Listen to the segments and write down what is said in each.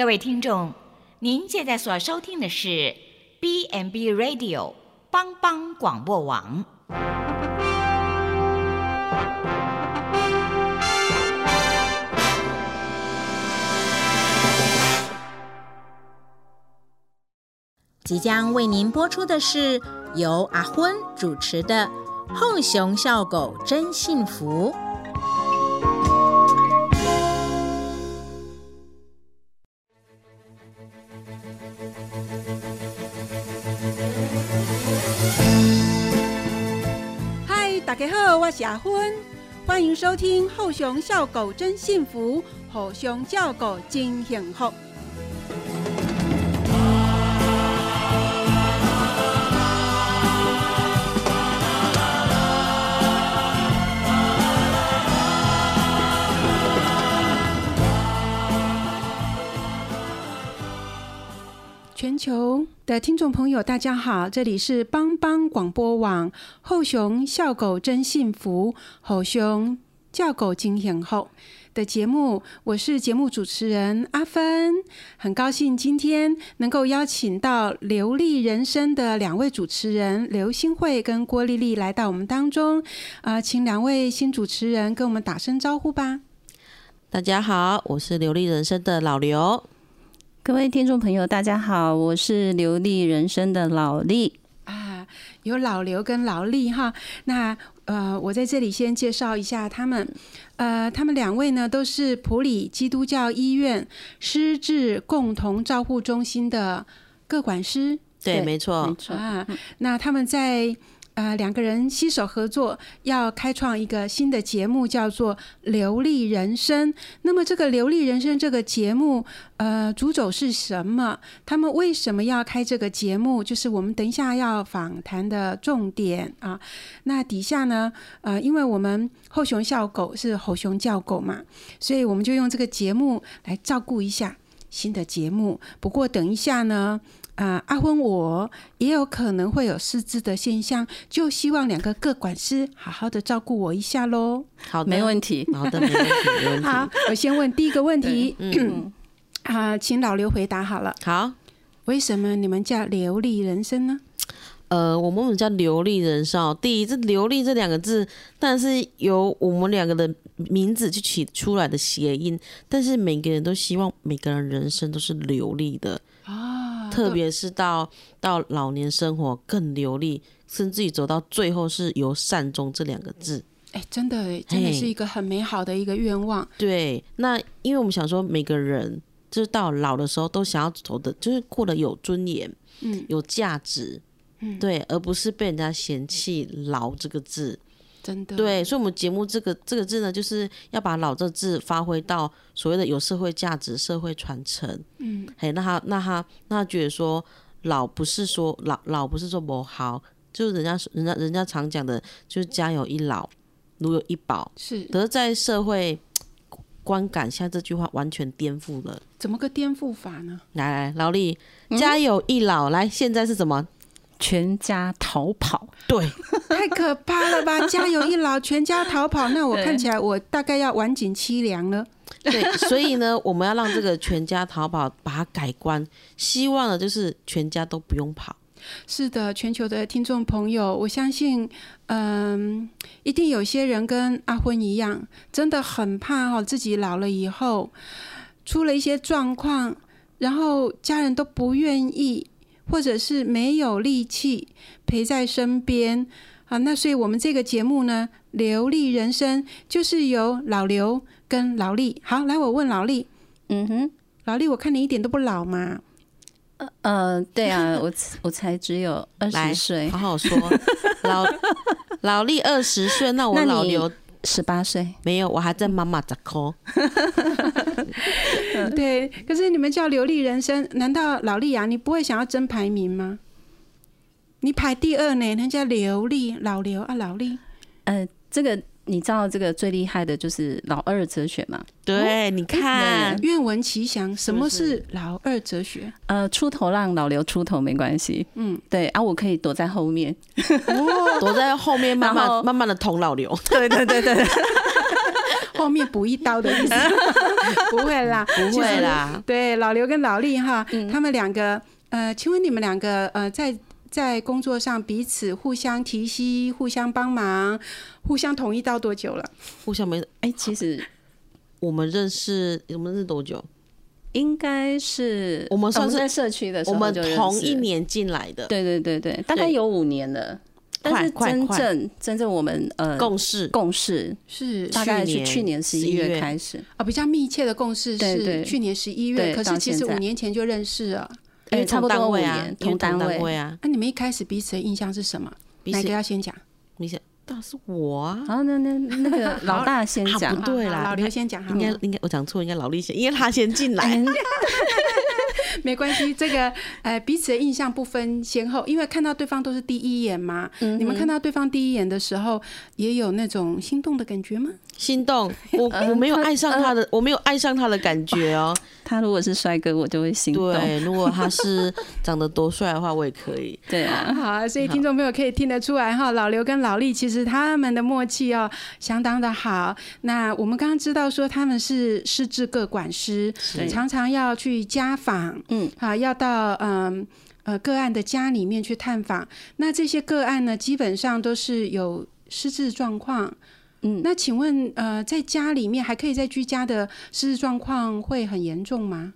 各位听众，您现在所收听的是 B n B Radio 帮帮广播网。即将为您播出的是由阿昏主持的《后熊笑狗真幸福》。家好，我是阿芬，欢迎收听《后熊笑狗真幸福》，后熊叫狗真幸福。球的听众朋友，大家好，这里是帮帮广播网后熊笑狗真幸福，后熊叫狗金幸后的节目，我是节目主持人阿芬，很高兴今天能够邀请到流利人生的两位主持人刘新慧跟郭丽丽来到我们当中，啊、请两位新主持人跟我们打声招呼吧。大家好，我是流利人生的老刘。各位听众朋友，大家好，我是流利人生的老丽。啊，有老刘跟劳力哈。那呃，我在这里先介绍一下他们。呃，他们两位呢都是普里基督教医院失智共同照护中心的各管师对，对没错没，错，啊。那他们在呃两个人携手合作，要开创一个新的节目，叫做《流利人生》。那么这个《流利人生》这个节目，呃，主轴是什么？他们为什么要开这个节目？就是我们等一下要访谈的重点啊。那底下呢，呃，因为我们后熊笑狗是吼熊叫狗嘛，所以我们就用这个节目来照顾一下新的节目。不过等一下呢，啊、阿昏我也有可能会有失智的现象，就希望两个各管师好好的照顾我一下喽。好的，没问题。好的，没问题，没问题。好，我先问第一个问题嗯，啊、请老刘回答好了。好，为什么你们叫流利人生呢？呃，我们叫流利人生哦。第一，这“流利”这两个字，但是由我们两个的名字去起出来的谐音，但是每个人都希望每个人人生都是流利的，啊、特别是到到老年生活更流利，甚至于走到最后是由善终这两个字。哎，真的哎，真的是一个很美好的一个愿望。对，那因为我们想说，每个人就是到老的时候都想要走的，就是过得有尊严、嗯有价值，嗯，对，而不是被人家嫌弃“老”这个字。真的对，所以，我们节目这个这个字呢，就是要把“老”这个字发挥到所谓的有社会价值、社会传承。嗯，嘿，那他那他那他觉得说，老不是说老老不是说不好，就是人家人家人家常讲的，就是家有一老，如有一宝。是可是，在社会观感下，这句话完全颠覆了。怎么个颠覆法呢？来来，劳力，家有一老，来，现在是什么？全家逃跑，对，太可怕了吧！家有一老，全家逃跑，那我看起来我大概要晚景凄凉了。对，所以呢，我们要让这个全家逃跑，把它改观，希望呢就是全家都不用跑。是的，全球的听众朋友，我相信，嗯，一定有些人跟阿昏一样，真的很怕哦，自己老了以后出了一些状况，然后家人都不愿意，或者是没有力气陪在身边啊。那所以我们这个节目呢，《流利人生》就是由老刘跟劳力。好，来，我问劳力，嗯哼，劳力，我看你一点都不老嘛。呃，对啊，我我才只有二来十岁好，好说，老 老力二十岁，那我老刘十八岁，没有，我还在妈妈这抠？对，可是你们叫流利人生，难道老力啊，你不会想要争排名吗？你排第二呢，人家流利老刘啊，老力呃，这个你知道这个最厉害的就是老二哲学嘛？对，你看，愿闻其详。什么是是老二哲学？呃，出头让老刘出头没关系，嗯，对啊，我可以躲在后面，躲在后面慢慢慢慢的捅老刘。对对对对，后面补一刀的意思？不会啦，不会啦。对，老刘跟老丽哈，嗯他们两个，呃，请问你们两个，呃，在在工作上彼此互相提携、互相帮忙、互相同意到多久了？互相没，哎，其实我们认识，我们认识多久？应该是我们算是在社区的时候我们同一年进来的，对对对对，大概有五年了。但是真正真正我们呃共事共事是大概是去年十一月月开始，啊，比较密切的共事是去年十一月，可是其实五年前就认识了。因为差不多五单位啊年，同同单位位啊，那你们一开始彼此的印象是什么？哪彼此个要先讲？你想，当然是我啊，好，那那那个 老大先讲不，对啦老刘先讲好应该，应该我讲错，应该老李先，因为他先进来，嗯 没关系。这个呃，彼此的印象不分先后，因为看到对方都是第一眼嘛。嗯你们看到对方第一眼的时候，也有那种心动的感觉吗？心动，我我没有爱上他的，我没有爱上他的感觉哦。他如果是帅哥，我就会心动。对，如果他是长得多帅的话，我也可以。对啊，好啊，所以听众朋友可以听得出来哈，老刘跟老丽其实他们的默契哦相当的好。那我们刚刚知道说他们是失智各管师，常常要去家访，嗯，啊，要到嗯呃个案的家里面去探访。那这些个案呢，基本上都是有失智状况。嗯那请问呃，在家里面还可以在居家的失智状况会很严重吗？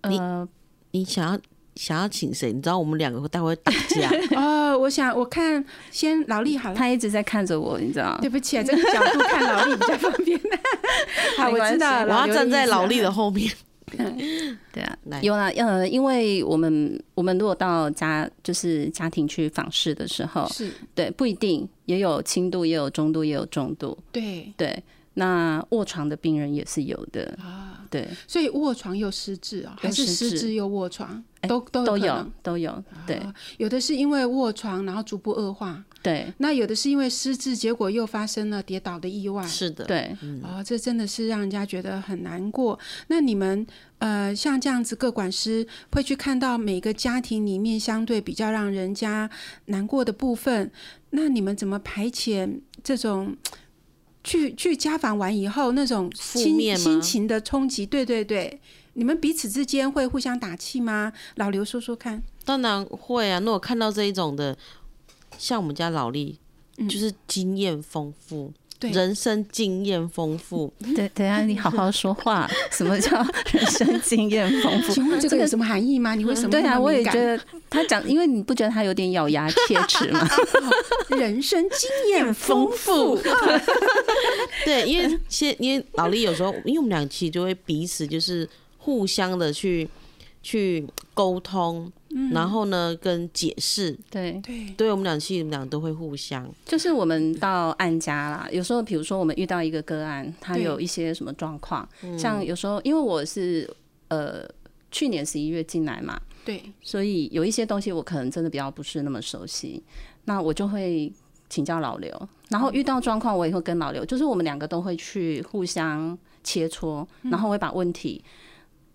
呃，你想要想要请谁？你知道我们两个待会会打架，哦，我想我看先老力好了。他一直在看着我，你知道对？不起啊，这个角度看老力比较方便。好，我知道了。我要站在老力的的后面。对啊，有啦，呃，因为我们我们如果到家就是家庭去访视的时候是。对，不一定也有轻度，也有中度，也有重度，对。对。那卧床的病人也是有的，啊，对，所以卧床又失智啊，还是失智。又卧床，哎都都都有都有，对。啊有的是因为卧床然后逐步恶化，对那有的是因为失智，结果又发生了跌倒的意外。是的，对，哦，这真的是让人家觉得很难过。那你们呃，像这样子，各管师会去看到每个家庭里面相对比较让人家难过的部分，那你们怎么排遣这种去去家访完以后那种心负面心情的冲击？对对对，你们彼此之间会互相打气吗？老刘说说看。当然会啊。那我看到这一种的，像我们家老力，就是经验丰富，对人生经验丰富。对，等一下你好好说话。什么叫人生经验丰富？请问这个有什么含义吗？你为什么对啊，我也觉得他讲，因为你不觉得他有点咬牙切齿吗？人生经验 丰富。对，因为现因为老力有时候，因为我们俩其实就会彼此就是互相的去去沟通，然后呢跟解释。对，对，对我们俩其实我们俩都会互相。就是我们到案家啦，有时候比如说我们遇到一个个案，他有一些什么状况，像有时候因为我是呃去年十一月进来嘛，对，所以有一些东西我可能真的比较不是那么熟悉，那我就会请教老刘，然后遇到状况我也会跟老刘，就是我们两个都会去互相切磋，然后会把问题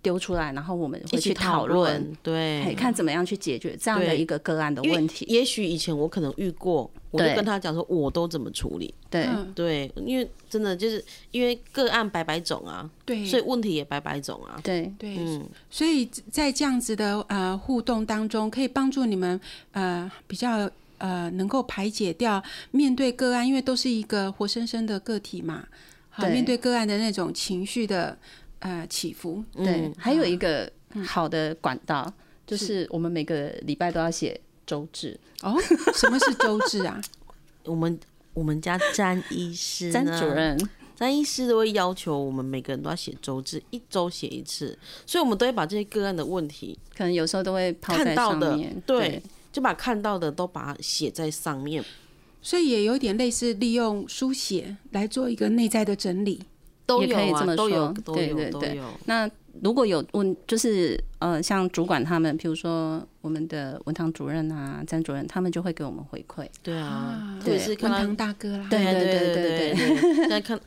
丢出来，然后我们会去讨讨论，对，，看怎么样去解决这样的一个个案的问题。也许以前我可能遇过，我就跟他讲说我都怎么处理。对，嗯，对，因为真的就是因为个案百百种啊，对，所以问题也百百种啊。对，对，嗯，所以在这样子的呃互动当中，可以帮助你们呃比较呃能够排解掉面对个案，因为都是一个活生生的个体嘛，好面对个案的那种情绪的呃起伏，对嗯，还有一个好的管道，就是我们每个礼拜都要写周志，哦，什么是周志啊？我们我们家詹医师詹主任，詹医师都会要求我们每个人都要写周志，一周写一次，所以我们都会把这些个案的问题可能有时候都会抛在看到的上面，，对，就把看到的都把它写在上面。所以也有点类似利用书写来做一个内在的整理。也都有啊，可以这么都有说都有对对对。都有。那如果有问，就是呃，像主管他们，比如说我们的文堂主任啊、詹主任，他们就会给我们回馈。对啊啊，或者是文堂大哥啦，对对对对对。对，现在 看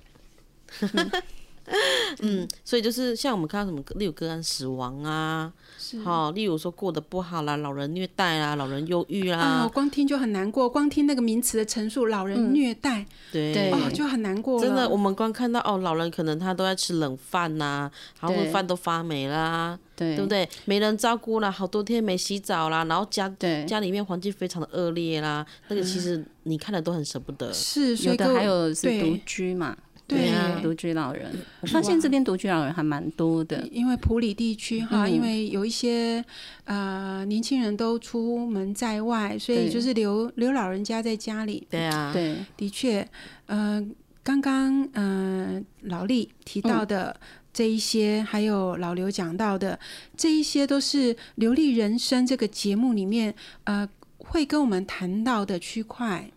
嗯，所以就是像我们看到什么，例如个案死亡啊，是好，例如说过得不好啦，老人虐待啦，老人忧郁啊，啦，光听就很难过，光听那个名词的陈述，老人虐待，对对哦，就很难过。真的，我们光看到哦，老人可能他都在吃冷饭呐、然后饭都发霉啦，对对不？对？没人照顾啦，好多天没洗澡啦，然后家对，家里面环境非常的恶劣啦，那个其实你看了都很舍不得。是，所有的还有是对独居嘛，对啊独居老人。我发现这边独居老人还蛮多的，因为普里地区哈，嗯因为有一些呃年轻人都出门在外，所以就是留留老人家在家里。对啊，对的确，呃，刚刚呃老李提到的这一些，还有老刘讲到的这一些，都是《流利人生》这个节目里面呃会跟我们谈到的区块。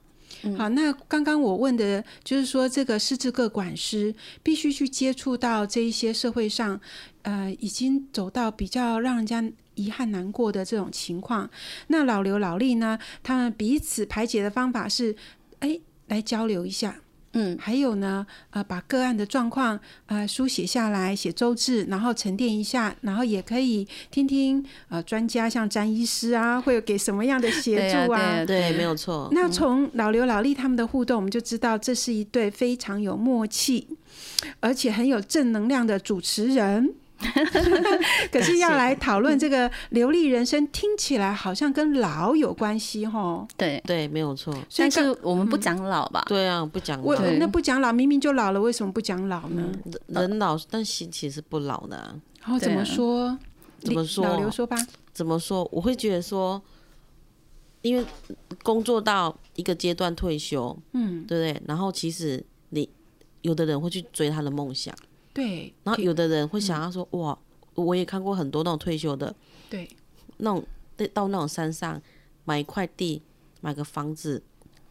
好，那刚刚我问的就是说，这个失智个管师必须去接触到这一些社会上，呃，已经走到比较让人家遗憾难过的这种情况。那老刘、老李呢，他们彼此排解的方法是，哎，来交流一下。嗯，还有呢，呃，把个案的状况呃书写下来，写周志，然后沉淀一下，然后也可以听听呃专家像詹医师啊，会有给什么样的协对啊助对啊对，没有错。那从老刘、老李他们的互动，我们就知道这是一对非常有默契，而且很有正能量的主持人。可是要来讨论这个流利人生，听起来好像跟老有关系吼。对。对，没有错。但是我们不讲老吧？对啊，不讲我那不讲老，明明就老了，为什么不讲老呢？人人老，但心其实不老的啊、然后怎么说？怎么说老刘说吧。怎么说？我会觉得说，因为工作到一个阶段退休，嗯，对不对？然后其实你有的人会去追他的梦想，对，然后有的人会想要说，哇，我也看过很多那种退休的，对，那种到那种山上买一块地，买个房子，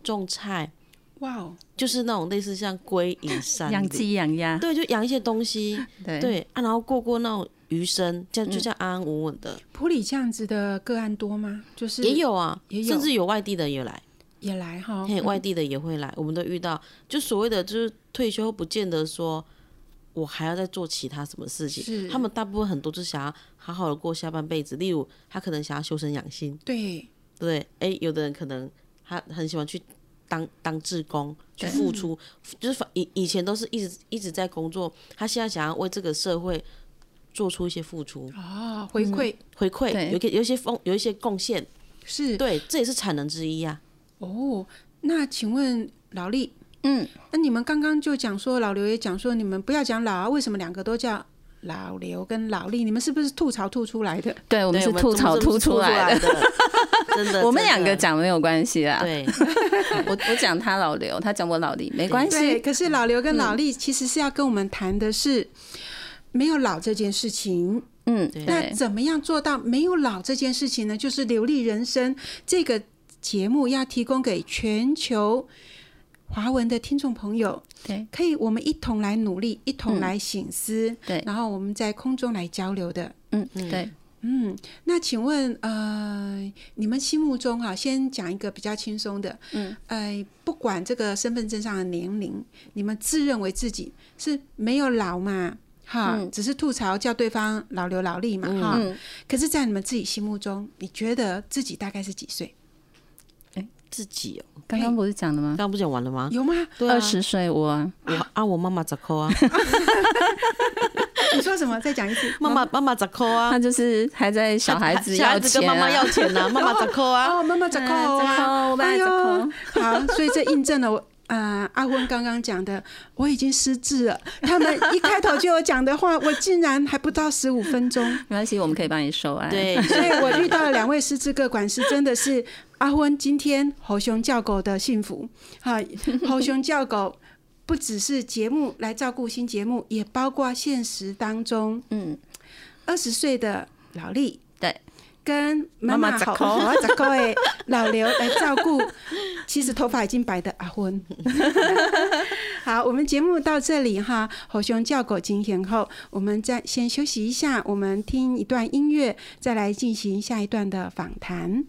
种菜，哇哦，就是那种类似像归隐山养，鸡养鸭，对，就养一些东西，对对啊，然后过过那种余生，这样就嗯这样安安稳稳的，普里这样子的个案多吗？就是也有啊，也有甚至有外地的也来。也来哈，嘿，外地的也会来，我们都遇到。就所谓的，就是退休不见得说我还要再做其他什么事情，是他们大部分很多就是想要好好的过下半辈子。例如，他可能想要修身养性，对，对？哎，有的人可能他很喜欢去当当志工，去付出，就是以以前都是一直一直在工作，他现在想要为这个社会做出一些付出、哦，回馈回馈，对有一个有一些奉有一些贡献，是对，这也是产能之一啊。哦。那请问老厉，嗯，那你们刚刚就讲说，老刘也讲说，你们不要讲老啊，为什么两个都叫老刘跟老李？你们是不是吐槽吐出来的？对，我们是吐槽吐出来的。真的。我们两个讲没有关系啦。对，我我讲他老刘，他讲我老李，没关对，系。可是老刘跟老李其实是要跟我们谈的是没有老这件事情。嗯，那，怎么样做到没有老这件事情呢？就是流利人生这个节目要提供给全球华文的听众朋友，对。可以我们一同来努力，一同来醒思，对。然后我们在空中来交流的。嗯，对，嗯，那请问，呃，你们心目中哈、先讲一个比较轻松的，嗯，呃，不管这个身份证上的年龄，你们自认为自己是没有老嘛？哈，嗯。只是吐槽叫对方老刘老力嘛，哈、嗯，可是，在你们自己心目中，你觉得自己大概是几岁？自己哦，刚刚不是讲了吗刚？刚不讲完了吗？有吗？对啊二十岁我啊我啊，我妈妈咋扣啊？你说什么？再讲一次。妈妈妈妈咋扣啊他？就是还在小孩子小孩要钱子跟妈妈啊要钱呢，妈妈咋扣啊？哦，妈妈咋扣啊？嗯咋扣我爸咋扣，好，所以这印证了我。呃，阿温刚刚讲的，我已经失智了。他们一开头就有讲的话，我竟然还不到十五分钟。没关系，我们可以帮你收案。对，所以我遇到了两位失智个管师，真的是阿昏今天猴熊叫狗的幸福。哈，猴熊叫狗不只是节目来照顾新节目，也包括现实当中嗯，二十岁的老力。对。跟妈妈好妈妈好 的老刘来照顾，其实头发已经白的阿昏。好，我们节目到这里哈，猴熊叫狗惊险后，我们再先休息一下，我们听一段音乐，再来进行下一段的访谈。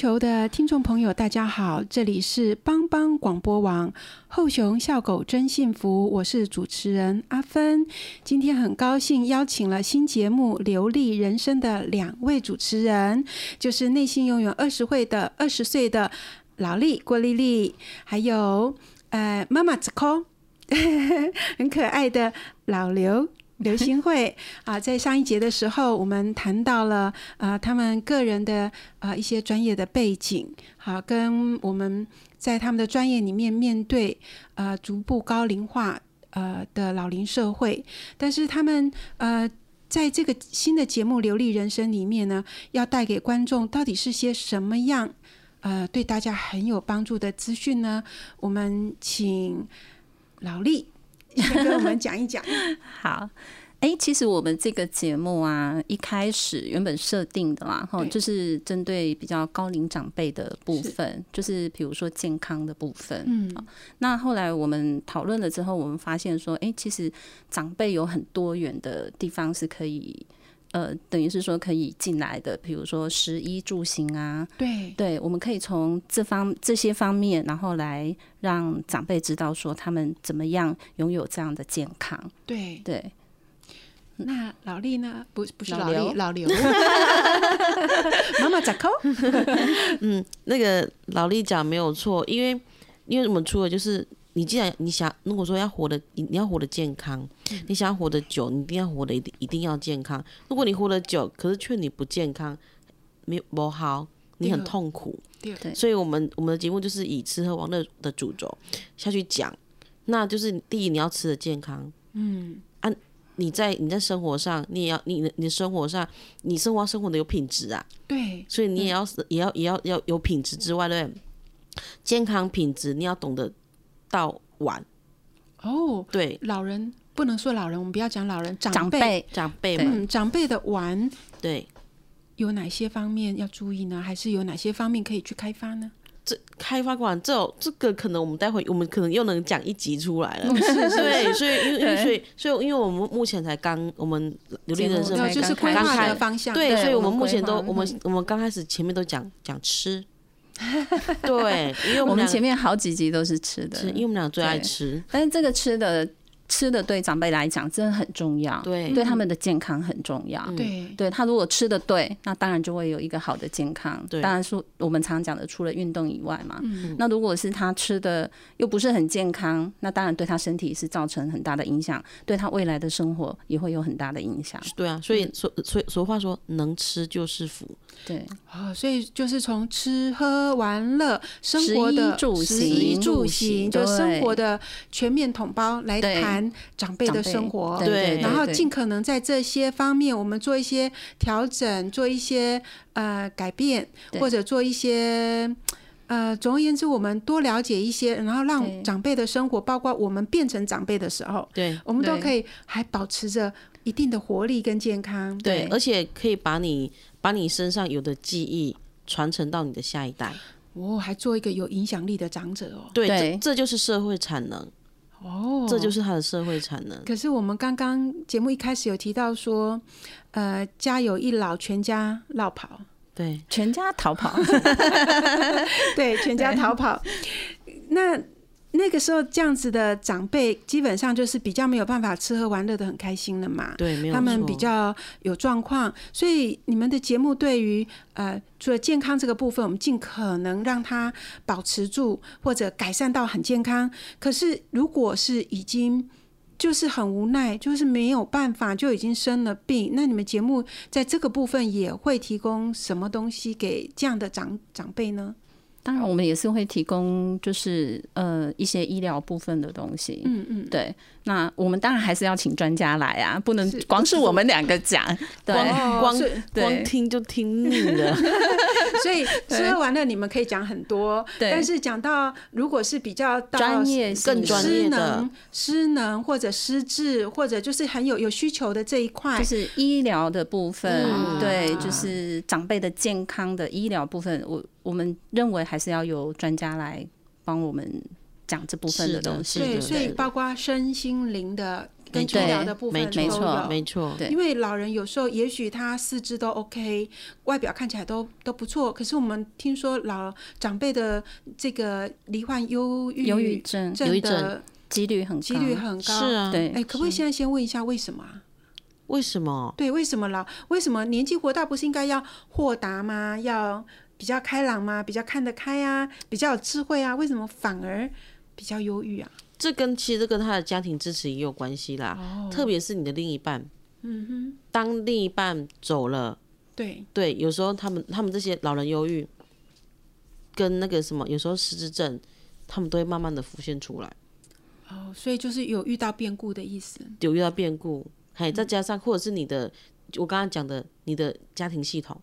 球的听众朋友，大家好，这里是帮帮广播网后熊笑狗真幸福，我是主持人阿芬。今天很高兴邀请了新节目《流利人生》的两位主持人，就是内心拥有二十岁的二十岁的老丽郭丽丽，还有呃妈妈子扣，很可爱的老刘。刘新慧啊，在上一节的时候，我们谈到了啊，他们个人的啊一些专业的背景，好，跟我们在他们的专业里面面对呃逐步高龄化呃的老龄社会，但是他们呃在这个新的节目《流利人生》里面呢，要带给观众到底是些什么样呃对大家很有帮助的资讯呢？我们请老力。先跟我们讲一讲。好，哎，其实我们这个节目啊，一开始原本设定的啦，哈，就是针对比较高龄长辈的部分，就是比如说健康的部分。嗯，那后来我们讨论了之后，我们发现说，哎，其实长辈有很多元的地方是可以。呃，等于是说可以进来的，比如说食衣住行啊，对对，我们可以从这方这些方面，然后来让长辈知道说他们怎么样拥有这样的健康。对对，那老李呢？不不是老刘李，老刘，妈妈咋扣？嗯，那个老李讲没有错，因为因为我们除了就是。你既然你想，如果说要活得，你你要活得健康，你想要活得久，你一定要活得一定一定要健康。如果你活得久，可是却你不健康，没不好，你很痛苦。对，所以我们我们的节目就是以吃喝玩乐的主轴下去讲。那就是第一，你要吃的健康，嗯，啊，你在你在生活上，你也要你你的生活上，你生活生活的有品质啊，对，所以你也要也要也要要有品质之外，对，健康品质你要懂得。到晚。哦，对，老人不能说老人，我们不要讲老人，长辈。长辈嗯，长辈的玩，对，有哪些方面要注意呢？还是有哪些方面可以去开发呢？这开发完这这个可能我们待会我们可能又能讲一集出来了，是对，所以因为所以所以因为我们目前才刚我们流利人生就是规划的方向，对，所以我们目前都我们我们刚开始前面都讲讲吃。对，因为我们前面好几集都是吃的，因为我们俩最爱吃。但是这个吃的吃的对长辈来讲真的很重要，对，对他们的健康很重要。对，对他如果吃的对，那当然就会有一个好的健康。对，当然说我们常讲的，除了运动以外嘛，那如果是他吃的又不是很健康，那当然对他身体是造成很大的影响，对他未来的生活也会有很大的影响。对啊，所以所所以俗话说，能吃就是福。对，哦，所以就是从吃喝玩乐、生活的食衣住行，就生活的全面统包来谈长辈的生活。对，然后尽可能在这些方面，我们做一些调整，做一些呃改变，或者做一些呃，总而言之，我们多了解一些，然后让长辈的生活，包括我们变成长辈的时候，对，我们都可以还保持着一定的活力跟健康。对，而且可以把你。把你身上有的记忆传承到你的下一代，哦，还做一个有影响力的长者哦。对，这这就是社会产能哦，这就是他的社会产能。可是我们刚刚节目一开始有提到说，呃，家有一老，全家绕跑，对，全家逃跑，对，全家逃跑。那。那个时候，这样子的长辈基本上就是比较没有办法吃喝玩乐的很开心了嘛。对，没有他们比较有状况，所以你们的节目对于呃，除了健康这个部分，我们尽可能让他保持住或者改善到很健康。可是，如果是已经就是很无奈，就是没有办法，就已经生了病，那你们节目在这个部分也会提供什么东西给这样的长长辈呢？当然，我们也是会提供，就是呃一些医疗部分的东西。嗯嗯，对。那我们当然还是要请专家来啊，不能光是我们两个讲，对，光光听就听腻了。所以吃喝玩乐你们可以讲很多，但是讲到如果是比较专业、更专业的。失能或者失智或者就是很有有需求的这一块，就是医疗的部分，对，就是长辈的健康的医疗部分，我我们认为还是要由专家来帮我们。讲这部分的东西，对，所以包括身心灵的跟治疗的部分都没错，有。没错，对因为老人有时候也许他四肢都 OK，外表看起来都都不错，可是我们听说老长辈的这个罹患忧郁忧郁症的几率很高，几率很高。是啊，对哎，可不可以现在先问一下为什么啊？为什么？对，为什么老？为什么年纪活大不是应该要豁达吗？要比较开朗吗？比较看得开啊？比较有智慧啊？为什么反而比较忧郁啊？这跟其实跟他的家庭支持也有关系啦，哦特别是你的另一半。嗯哼，当另一半走了，对，对，有时候他们他们这些老人忧郁，跟那个什么，有时候失智症，他们都会慢慢的浮现出来，哦，所以就是有遇到变故的意思。有遇到变故，还嗯再加上或者是你的，我刚刚讲的你的家庭系统，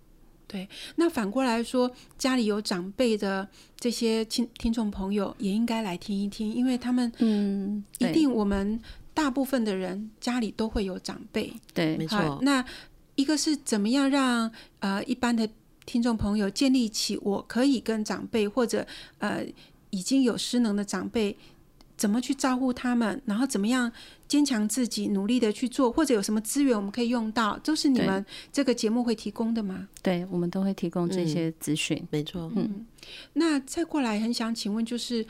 那反过来说，家里有长辈的这些听听众朋友也应该来听一听，因为他们嗯，一定我们大部分的人家里都会有长辈。对没错，好那一个是怎么样让呃一般的听众朋友建立起我可以跟长辈或者呃已经有失能的长辈怎么去照顾他们，然后怎么样坚强自己，努力的去做，或者有什么资源我们可以用到，都是你们这个节目会提供的吗？对，我们都会提供这嗯些资讯。没错，嗯，那再过来很想请问，就是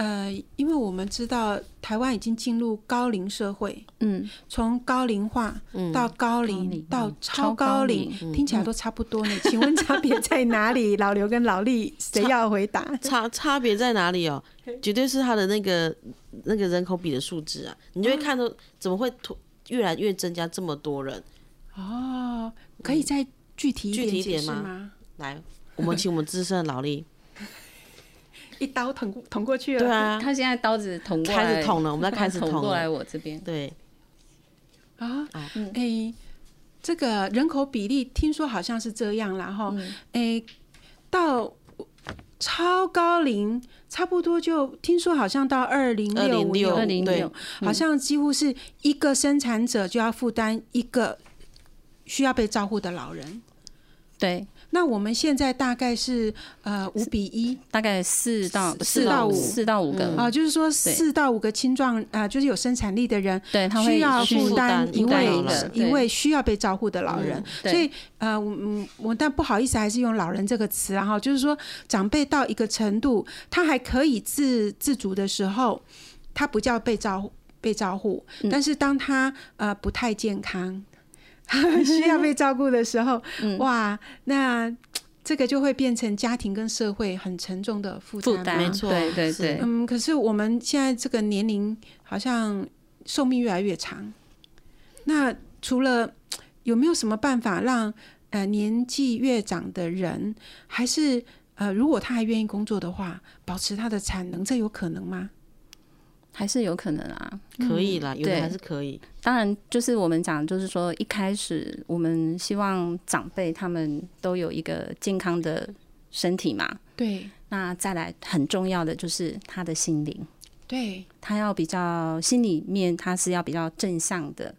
呃，因为我们知道台湾已经进入高龄社会，嗯，从高龄化嗯，到高龄、龄到嗯超超高高龄，龄听起来都差不多呢。请问差别在哪里？老刘跟老厉，谁要回答？差差别在哪里哦？绝对是他的那个那个人口比的数字啊，你就会看到怎么会突越来越增加这么多人。哦，可以再具体一具体点解一点吗释吗？来，我们请我们资深的老力，一刀捅捅过去了。对啊，他现在刀子捅过来，开始捅了，我们在开始捅捅过来了，我这边。对，啊，哎嗯诶，这个人口比例听说好像是这样啦，哈，嗯。诶，到超高龄差不多就听说好像到二零六五206二零对六，好像几乎是一个生产者就要负担一个需要被照顾的老人。对，那我们现在大概是呃五比一。大概四到四到五。四到五个，啊，就是说四到五个青壮啊、就是有生产力的人对，他会需要去负担一位一位需要被照顾的老人。嗯所以呃，我嗯，我但不好意思，还是用老人这个词啊，然后就是说长辈到一个程度，他还可以自自主的时候，他不叫被照被照顾，嗯。但是当他呃不太健康，需要被照顾的时候，嗯哇，那这个就会变成家庭跟社会很沉重的负担。负担，没错对对对，嗯，可是我们现在这个年龄好像寿命越来越长，那除了有没有什么办法让呃年纪越长的人，还是呃如果他还愿意工作的话，保持他的产能，这有可能吗？还是有可能啊。可以啦，有的对。还是可以，当然，就是我们讲，就是说一开始我们希望长辈他们都有一个健康的身体嘛。对。那再来很重要的就是他的心灵，对，他要比较心里面他是要比较正向的，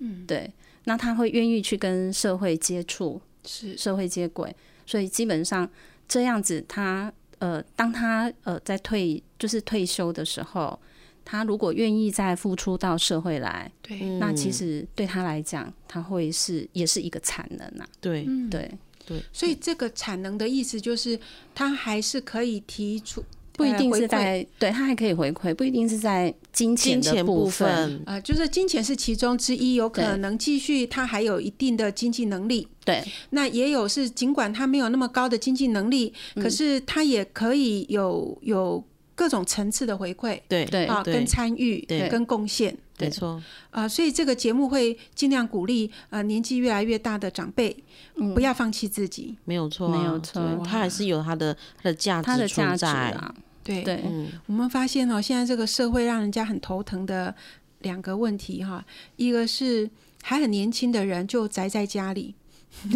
嗯，对。那他会愿意去跟社会接触，是。社会接轨，所以基本上这样子他，呃，当他呃在退就是退休的时候，他如果愿意再付出到社会来，对，嗯那其实对他来讲，他会是也是一个产能啊，对。对，对，所以这个产能的意思就是，他还是可以提出。不一定是在对他还可以回馈，不一定是在金钱的金钱部分，啊，呃，就是金钱是其中之一，有可能继续，他还有一定的经济能力。对。那也有是，尽管他没有那么高的经济能力，嗯。可是他也可以有有各种层次的回馈对对啊，跟参与，对。跟贡献没错，啊，所以这个节目会尽量鼓励呃年纪越来越大的长辈嗯。不要放弃自己。没有错啊，没有错。他还是有他的他的价值他的价值存在，啊，对，我们发现哦，现在这个社会让人家很头疼的两个问题哈，一个是还很年轻的人就宅在家里，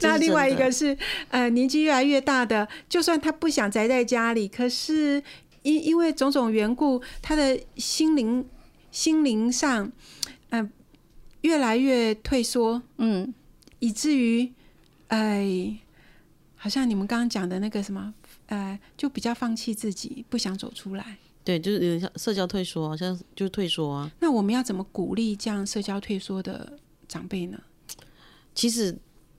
那另外一个是，呃，年纪越来越大的，就算他不想宅在家里，可是因因为种种缘故，他的心灵心灵上，嗯、越来越退缩，嗯，以至于，哎、好像你们刚刚讲的那个什么，呃，就比较放弃自己，不想走出来。对，就是有点像社交退缩，好像就是退缩啊。那我们要怎么鼓励这样社交退缩的长辈呢？其实，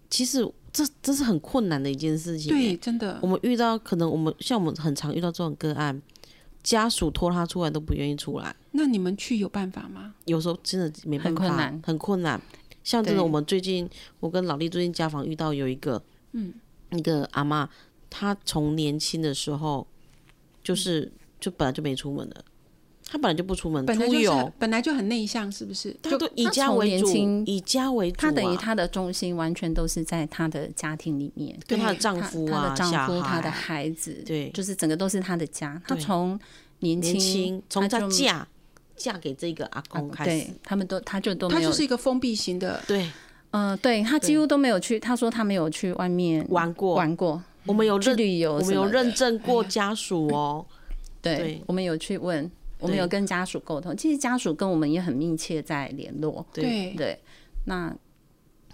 其实这这是很困难的一件事情。对，，真的我，们遇到可能我们像我们很常遇到这种个案，家属拖他出来都不愿意出来，那你们去有办法吗？有时候真的没办法，很困难很困难。像这对个，我们最近我跟老丽最近家访遇到有一个，嗯，那个阿妈，她从年轻的时候就是就本来就没出门的，她本来就不出门，本来就是，本来就很内向，是不是？他都以家为主以家为主、啊，她等于他的中心完全都是在他的家庭里面，跟她的丈夫啊、她的丈夫、小孩。她的孩子，对。就是整个都是他的家。他从年年轻，从嫁嫁给这个阿公开始。对，他们都他就都他没有就是一个封闭型的，对，嗯，对他几乎都没有去。他说他没有去外面玩过，玩过，我们有认，去旅游我们有认证过家属哦，对对，我们有去问，我们有跟家属沟通。其实家属跟我们也很密切在联络。对，对。那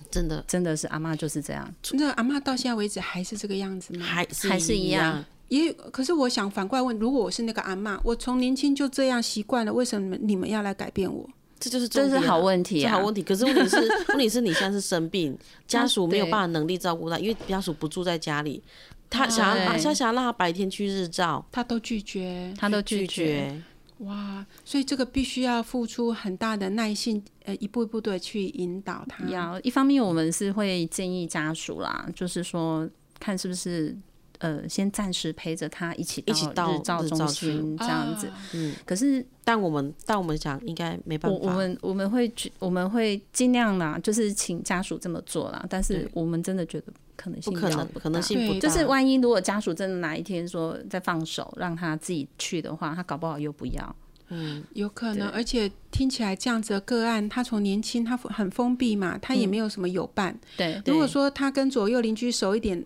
真的真的是阿妈就是这样。那阿妈到现在为止还是这个样子吗？还是还是一一样，也可是我想反过来问，如果我是那个阿妈，我从年轻就这样习惯了，为什么你们要来改变我？这就是这是好问题啊好问题。可是问题是，问题是你现在是生病，家属没有办法能力照顾他，因为家属不住在家里，他想要他想要让他白天去日照，他都拒绝，他都拒拒绝。哇！所以这个必须要付出很大的耐性，呃，一步一步的去引导他。要一方面，我们是会建议家属啦，就是说看是不是呃，先暂时陪着他一起一起到日照中心这样子。啊嗯，可是但我们但我们想应该没办法，我我们我们会去我们会尽量啦，就是请家属这么做啦。但是我们真的觉得可能性不可能可能性不大，就是万一如果家属真的哪一天说再放手让他自己去的话，他搞不好又不要。嗯，有可能，而且听起来这样子的个案，他从年轻他很封闭嘛，他也嗯没有什么友伴。对，如果说他跟左右邻居熟一点，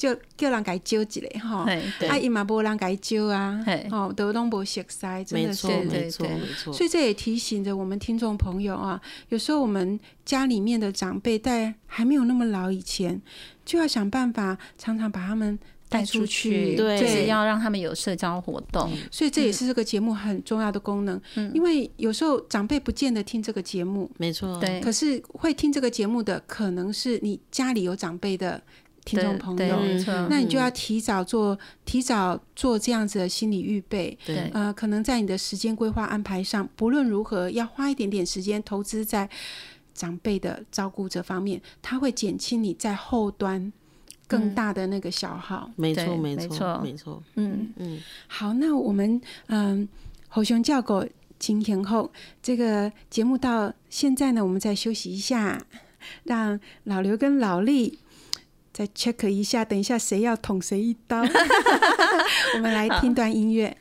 就叫人给揪一下哈。啊，伊嘛无人给揪啊嘿，哦，都拢无熟悉，真没错的是。没错对没错，所以这也提醒着我们听众朋友啊，有时候我们家里面的长辈在还没有那么老以前，就要想办法常常把他们带出去，对。就是要让他们有社交活动。所以这也是这个节目很重要的功能，嗯。因为有时候长辈不见得听这个节目，没错，对，可是会听这个节目的，可能是你家里有长辈的听众朋，友，没错。嗯那你就要提早做，提早做这样子的心理预备。对。呃，可能在你的时间规划安排上，不论如何，要花一点点时间投资在长辈的照顾这方面，它会减轻你在后端更大的那个消耗。对没错没没错错。没错，嗯，嗯，好，那我们嗯，猴熊叫狗今天后这个节目到现在呢，我们再休息一下，让老刘跟老丽再 check 一下，等一下谁要捅谁一刀。我们来听段音乐。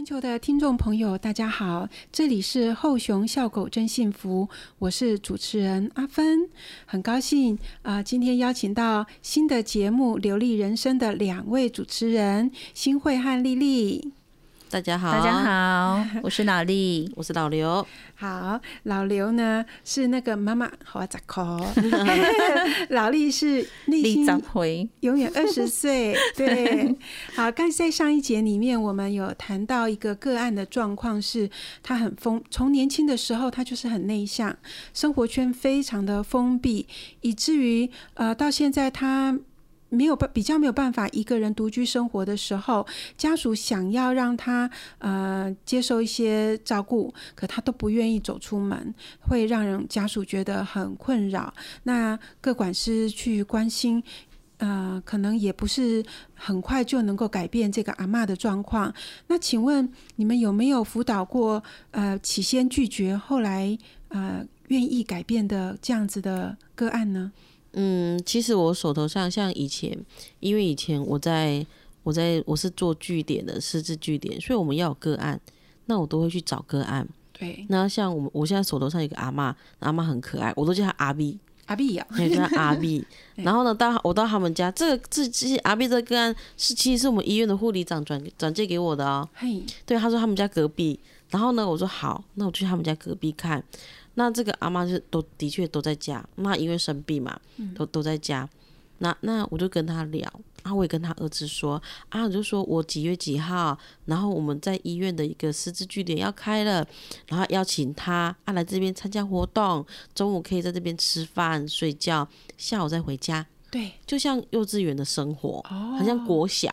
全球的听众朋友，大家好，这里是后熊笑狗真幸福，我是主持人阿芬，很高兴啊、今天邀请到新的节目《流利人生》的两位主持人新慧和丽丽。大家好，大家，好，我是老力。我是老刘。好，老刘呢是那个妈妈，好啊，咋口？老丽是内心永远二十岁。对，好，刚才在上一节里面，我们有谈到一个个案的状况，是他很封，从年轻的时候他就是很内向，生活圈非常的封闭，以至于呃到现在他。没有办比较没有办法一个人独居生活的时候，家属想要让他呃接受一些照顾，可他都不愿意走出门，会让人家属觉得很困扰。那各管师去关心，呃，可能也不是很快就能够改变这个阿嬷的状况。那请问你们有没有辅导过呃起先拒绝，后来呃愿意改变的这样子的个案呢？嗯，其实我手头上像以前，因为以前我在我在我是做据点的师资据点，所以我们要有个案，那我都会去找个案。对，那像我们我现在手头上有个阿嬷，阿嬷很可爱，我都叫她阿 B，阿 B 呀，也叫她阿 B。然后呢，到我到他们家，这个这这些阿 B 这个个案是其实是我们医院的护理长转转借给我的哦。嘿，对，他说他们家隔壁，然后呢，我说好，那我去他们家隔壁看。那这个阿妈是都的确都在家，那因为生病嘛，都都在家。那那我就跟他聊，啊，我也跟他儿子说，啊，我就说我几月几号，然后我们在医院的一个师资据点要开了，然后邀请他啊来这边参加活动，中午可以在这边吃饭睡觉，下午再回家，对，就像幼稚园的生活，哦很像国小，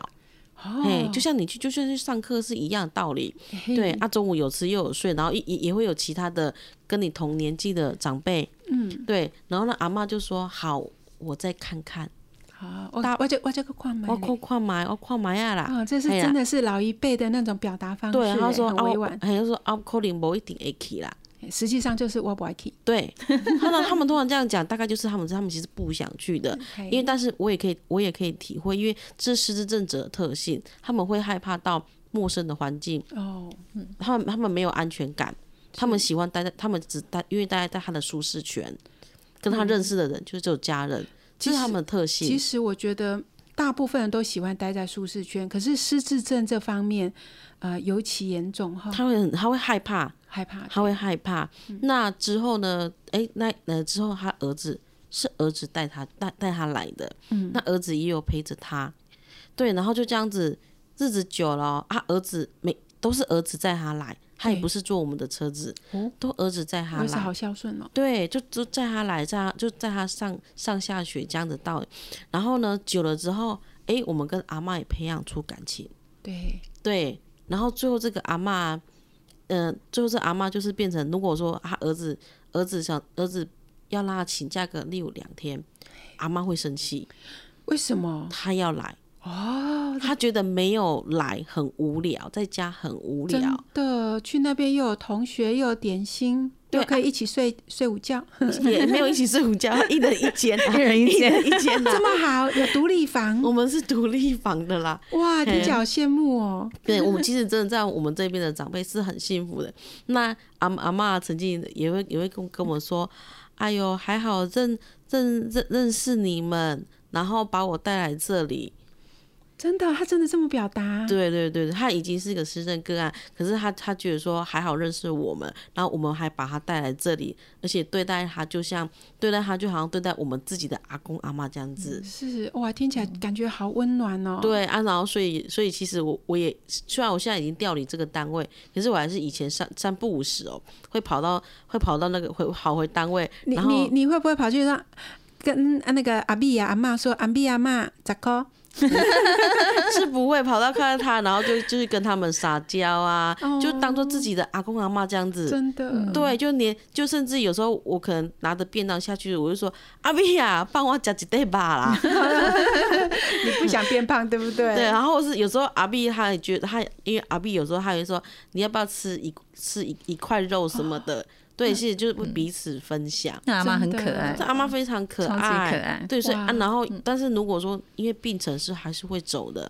哦。嘿，就像你去就算去上课是一样的道理。对，啊，中午有吃又有睡，然后也也也会有其他的跟你同年纪的长辈，嗯，对，然后呢，阿妈就说好，我再看看，好，我大我就我这个看买我看看买，我看买啊啦，哦，这是真的是老一辈的那种表达方式，对，他说啊，委婉，还有说啊，可能不一定会去啦，实际上就是我不爱去，对，他们他们通常这样讲，大概就是他们他们其实不想去的，因为但是我也可以我也可以体会，因为这是失智症者的特性，他们会害怕到陌生的环境，哦，他们他们没有安全感，他们喜欢待在他们只待因为待在他的舒适圈，跟他认识的人就是只有家人，这是他们的特性。其实我觉得大部分人都喜欢待在舒适圈，可是失智症这方面，呃，尤其严重哈，他会很他会害怕，害怕，他会害怕。嗯。那之后呢？哎、那呃之后他儿子是儿子带他带带他来的，嗯。那儿子也有陪着他，对，然后就这样子日子久了哦，啊，儿子每都是儿子带他来，他也不是坐我们的车子，哦。都儿子载他来儿子好。孝顺哦，对，就就载他来，载他就载他上上下学这样子到，然后呢，久了之后，哎，我们跟阿妈也培养出感情，对，对，然后最后这个阿妈，嗯、最后这阿妈就是变成，如果说他儿子儿子想儿子要让他请假个六两天，阿妈会生气，为什么？他要来，哦，他觉得没有来很无聊，在家很无真聊，的去那边又有同学，又有点心，对又可以一起睡睡午觉，也没有一起睡午觉，一人一间、啊，一人一间一间呐、这么好，有独立房，我们是独立房的啦，哇，听起来好羡慕哦。对我们其实真的在我们这边的长辈是很幸福的。那阿阿嬷曾经也会也会跟跟我们说：“哎呦，还好认认认认识你们，然后把我带来这里。真的，他真的这么表达？对对对，他已经是一个失政个案，可是他他觉得说还好认识我们，然后我们还把他带来这里，而且对待他就像对待他就好像对待我们自己的阿公阿妈这样子。是哇，听起来感觉好温暖哦。，对啊，然后所以所以其实我我也虽然我现在已经调离这个单位，可是我还是以前三三不五时哦，会跑到会跑到那个会跑回单位，你你你会不会跑去让跟啊那个阿碧呀阿妈说，阿碧阿妈咋个？是不会跑到看到他，然后就就是跟他们撒娇啊，哦就当做自己的阿公阿妈这样子。真的，对，就连就甚至有时候我可能拿着便当下去，我就说阿碧呀，帮我夹几袋吧啦。你不想变胖，对不对？对，然后是有时候阿碧他也觉得他，因为阿碧有时候他会说你要不要吃一吃一一块肉什么的，对，其实就是会彼此分享。那阿妈很可爱这，阿妈非常可爱，可爱对，所以啊，然后但是如果说因为病程是还是会走的，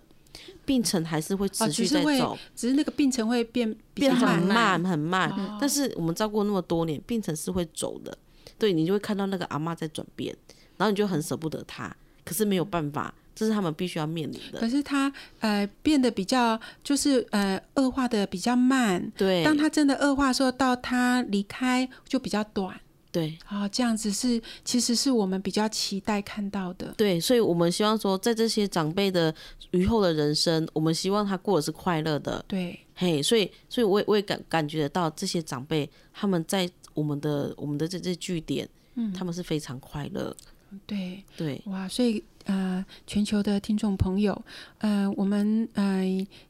病程还是会哦，持续在走，，只是那个病程会变变很慢。很慢。哦但是我们照顾那么多年，病程是会走的，对你就会看到那个阿妈在转变，然后你就很舍不得她，可是没有办法，这是他们必须要面临的。可是他呃变得比较就是呃恶化的比较慢。对，当他真的恶化的时候，到他离开就比较短。对啊、这样子是其实是我们比较期待看到的。对，所以我们希望说，在这些长辈的余后的人生，我们希望他过的是快乐的。对，嘿，所以，所以我也我也感感觉得到这些长辈他们在我们的我们的这这据点，嗯他们是非常快乐。对，对，哇，所以呃，全球的听众朋友，呃，我们呃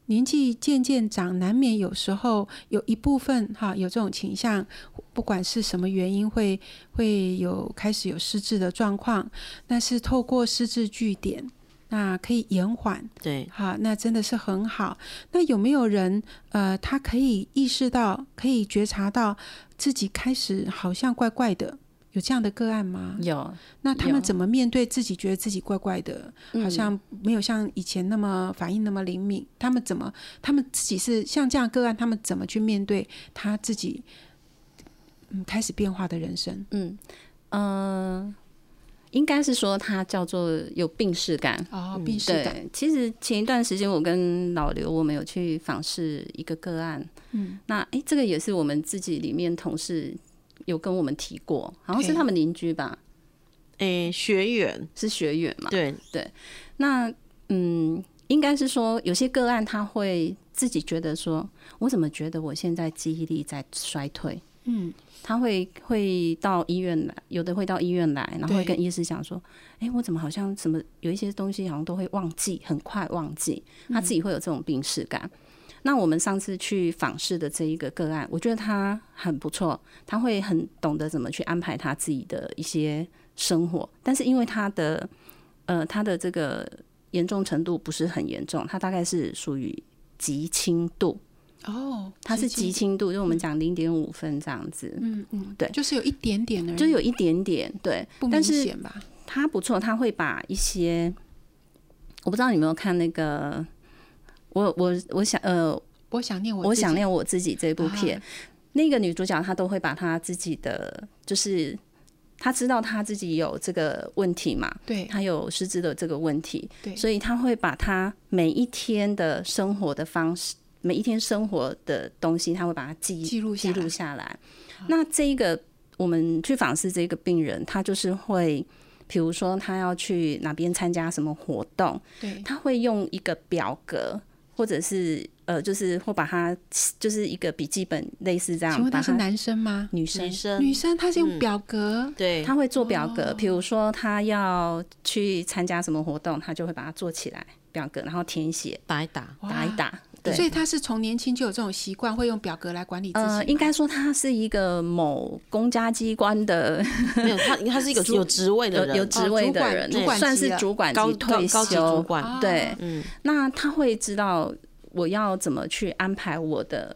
年纪渐渐长，难免有时候有一部分哈有这种倾向，不管是什么原因会会有开始有失智的状况，那是透过失智据点，那可以延缓，对，好，那真的是很好。那有没有人呃，他可以意识到，可以觉察到自己开始好像怪怪的？有这样的个案吗？有，那他们怎么面对自己觉得自己怪怪的，好嗯像没有像以前那么反应那么灵敏？他们怎么，他们自己是像这样个案，他们怎么去面对他自己，嗯，开始变化的人生？嗯呃，应该是说他叫做有病视感。哦，病逝感，其实前一段时间我跟老刘我们有去访视一个个案，嗯，那诶，这个也是我们自己里面同事有跟我们提过，好像是他们邻居吧，诶，学员，是学员嘛？对对，那嗯，应该是说有些个案他会自己觉得说，我怎么觉得我现在记忆力在衰退？嗯，他会会到医院来，有的会到医院来，然后会跟医师讲说：“哎、我怎么好像什么有一些东西好像都会忘记，很快忘记。”他自己会有这种病视感。那我们上次去访视的这一个个案，我觉得他很不错，他会很懂得怎么去安排他自己的一些生活，但是因为他的呃他的这个严重程度不是很严重，他大概是属于极轻度，哦，它是极极轻度，就我们讲零点五分这样子，嗯嗯，对。就是有一点点而已，就有一点点对，不明但是显吧？他不错，他会把一些，我不知道你有没有看那个，我我我想呃，我想念我，我想念我自己这部片，啊那个女主角她都会把她自己的，就是她知道她自己有这个问题嘛，对她有失智的这个问题，对，所以她会把她每一天的生活的方式，每一天生活的东西，她会把它记记录下来记录下来。那这一个我们去访视这个病人，他就是会，比如说他要去哪边参加什么活动，对他会用一个表格，或者是呃，就是或把它就是一个笔记本类似这样，请问他是男生吗？女生女。生，女生，她是用嗯表格，对，他会做表哦格，比如说他要去参加什么活动，他就会把它做起来表格，然后填写打一打，打一打。对，所以他是从年轻就有这种习惯，会用表格来管理自己应该说他是一个某公家机关的 没有他，他是一个有职位的人，有有职位的人，哦主管算是主管高级退高高级休主。管，哦。对，嗯，那他会知道我要怎么去安排我的，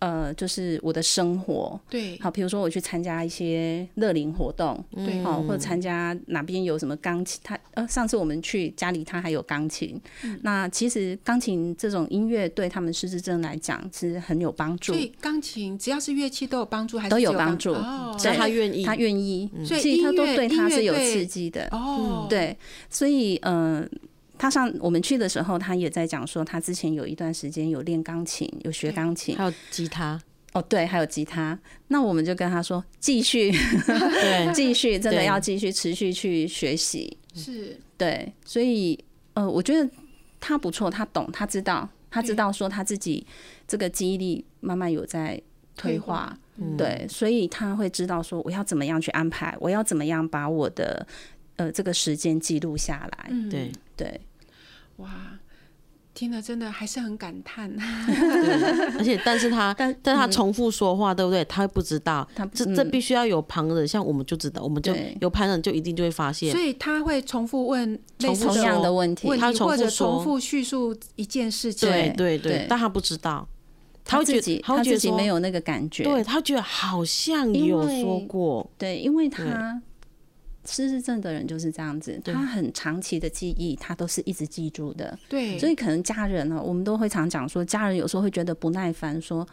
呃，就是我的生活。对好，比如说我去参加一些乐龄活动，对好，或者参加哪边有什么钢琴，他呃，上次我们去家里，他还有钢琴。嗯那其实钢琴这种音乐对他们失智症来讲是很有帮助所，以钢琴只要是乐器都有帮助，还是都有帮帮助哦，只要他愿意，他愿意，所以其实他都音乐对他是有刺激的。哦，对，所以呃，他上我们去的时候，他也在讲说，他之前有一段时间有练钢琴，有学钢琴。还有吉他，哦，对，还有吉他。那我们就跟他说，继续，对，继续，真的要继续持续去学习。是对，所以呃，我觉得他不错，他懂，他知道，他知道说他自己这个记忆力慢慢有在退化。嗯对，所以他会知道说我要怎么样去安排，我要怎么样把我的呃这个时间记录下来。嗯对，对，哇，听了真的还是很感叹。而且但是他，但嗯但他重复说话，对不对？他不知道，他这这嗯必须要有旁人，像我们就知道，我们就有旁人就一定就会发现所，以他会重复问类似同重复说样的问题，他，或者重复重复叙述一件事情。对对对对，但他不知道，他会觉得自己他他会觉得说自己没有那个感觉。对他觉得好像因有说过，对，因为他失智症的人就是这样子，他很长期的记忆，他都是一直记住的。对，所以可能家人呢，我们都会常讲说，家人有时候会觉得不耐烦，说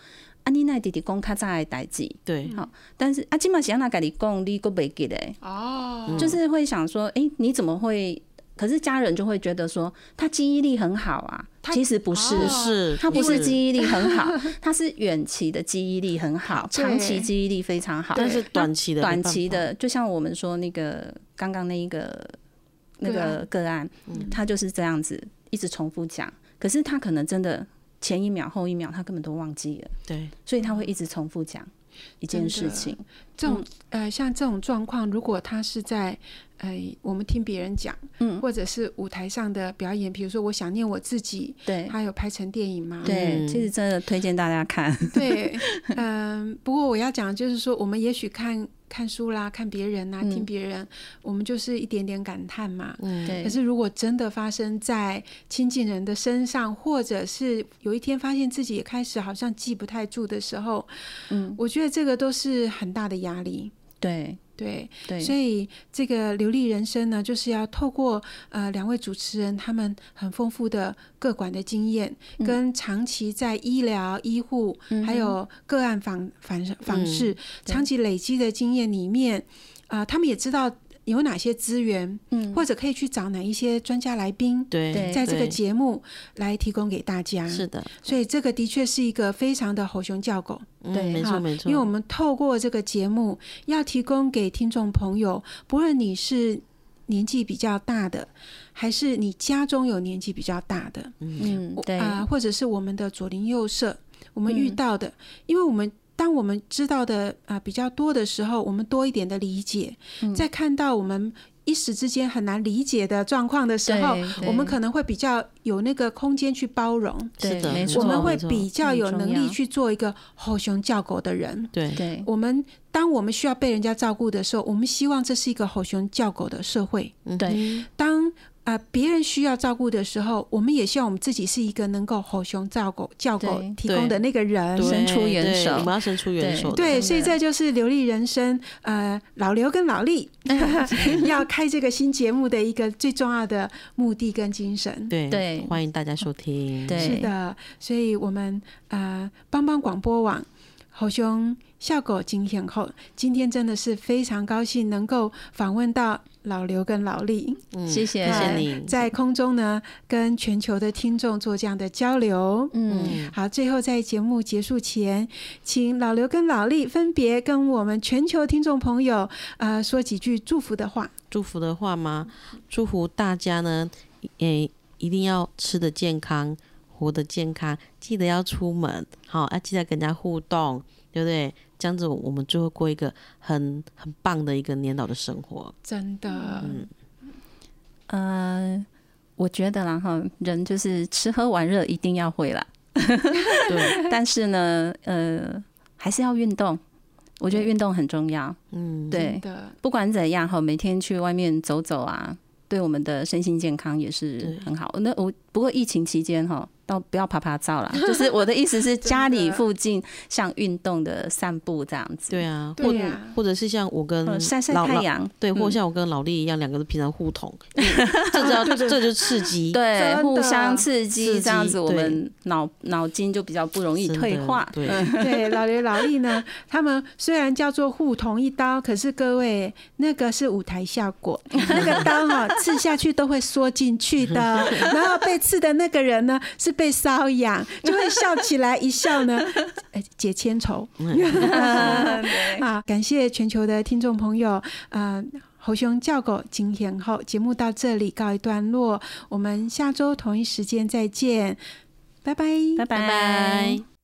啊，你那弟弟公他在代志，对，好，但是阿，今嘛是安娜跟你讲，你个袂记嘞，哦，就是会想说，哎、你怎么会？可是家人就会觉得说，他记忆力很好啊，其实不是，是，他不是，记忆力很好，他是远期的记忆力很好，长期记忆力非常好，但是短期的短期的，就像我们说那个刚刚那一个那个个个案，他就是这样子一直重复讲，可是他可能真的前一秒后一秒他根本都忘记了，对，所以他会一直重复讲一件事情。这种呃，像这种状况，如果他是在呃，我们听别人讲，嗯或者是舞台上的表演，比如说我想念我自己，对他有拍成电影嘛？对，嗯其实真的推荐大家看。对，嗯、不过我要讲就是说，我们也许看看书啦，看别人啦，嗯。听别人，我们就是一点点感叹嘛。嗯，对。可，是如果真的发生在亲近人的身上，或者是有一天发现自己也开始好像记不太住的时候，嗯，我觉得这个都是很大的压力。对对，对，所以这个流利人生呢，就是要透过呃两位主持人他们很丰富的各管的经验，嗯。跟长期在医疗、医护、嗯还有个案访访访视、对。长期累积的经验里面，啊、他们也知道有哪些资源，嗯或者可以去找哪一些专家来宾，对，在这个节目来提供给大家。是的，所以这个的确是一个非常的吼熊叫狗。嗯对没错没错，因为我们透过这个节目，要提供给听众朋友，不论你是年纪比较大的，还是你家中有年纪比较大的，嗯，对，啊、或者是我们的左邻右舍，我们嗯遇到的，因为我们。当我们知道的啊、比较多的时候，我们多一点的理解，嗯。在看到我们一时之间很难理解的状况的时候我们可能会比较有那个空间去包容，是的，对没错我们会比较有能力去做一个吼熊叫狗的人。对。对。我们当我们需要被人家照顾的时候，我们希望这是一个吼熊叫狗的社会。对。当啊、呃别人需要照顾的时候，我们也希望我们自己是一个能够吼熊照狗叫狗提供的那个人。伸出援手。我们要伸出援手的，对，所以这就是流利人生，呃，老刘跟老李 要开这个新节目的一个最重要的目的跟精神。对对。欢迎大家收听，对是的，所以我们呃帮帮广播网吼兄笑狗金显后，今天真的是非常高兴能够访问到老刘跟老李，嗯谢谢谢谢呃你，在空中呢跟全球的听众做这样的交流。嗯，嗯，好，最后在节目结束前，请老刘跟老李分别跟我们全球听众朋友呃说几句祝福的话。祝福的话吗？祝福大家呢，诶，一定要吃的健康，活得健康，记得要出门，好，要记得跟人家互动，对不对？这样子我们就会过一个很很棒的一个年老的生活。真的，嗯，呃，我觉得啦哈，人就是吃喝玩乐一定要会啦，对，但是呢，呃，还是要运动。我觉得运动很重要，嗯，对，的，不管怎样哈，每天去外面走走啊，对我们的身心健康也是很好。那我不过疫情期间哈，倒不要爬爬照啦，就是我的意思是家里附近像运动的散步这样子，对啊，或或者是像我跟呃，晒晒老阳，对，或嗯。像我跟老丽一样，两个都平常互捅，这就这就刺激，对，互相刺刺激，激这样子我们脑脑筋就比较不容易退化。对，对，老刘老李呢，他们虽然叫做互捅一刀，可是各位那个是舞台效果，那个刀哈、刺下去都会缩进去的，然后被刺的那个人呢是被瘙痒，就会笑起来，一笑呢，哎解千愁。啊，感谢全球的听众朋友，啊。猴熊叫狗今天后节目到这里告一段落，我们下周同一时间再见，拜拜，拜拜拜。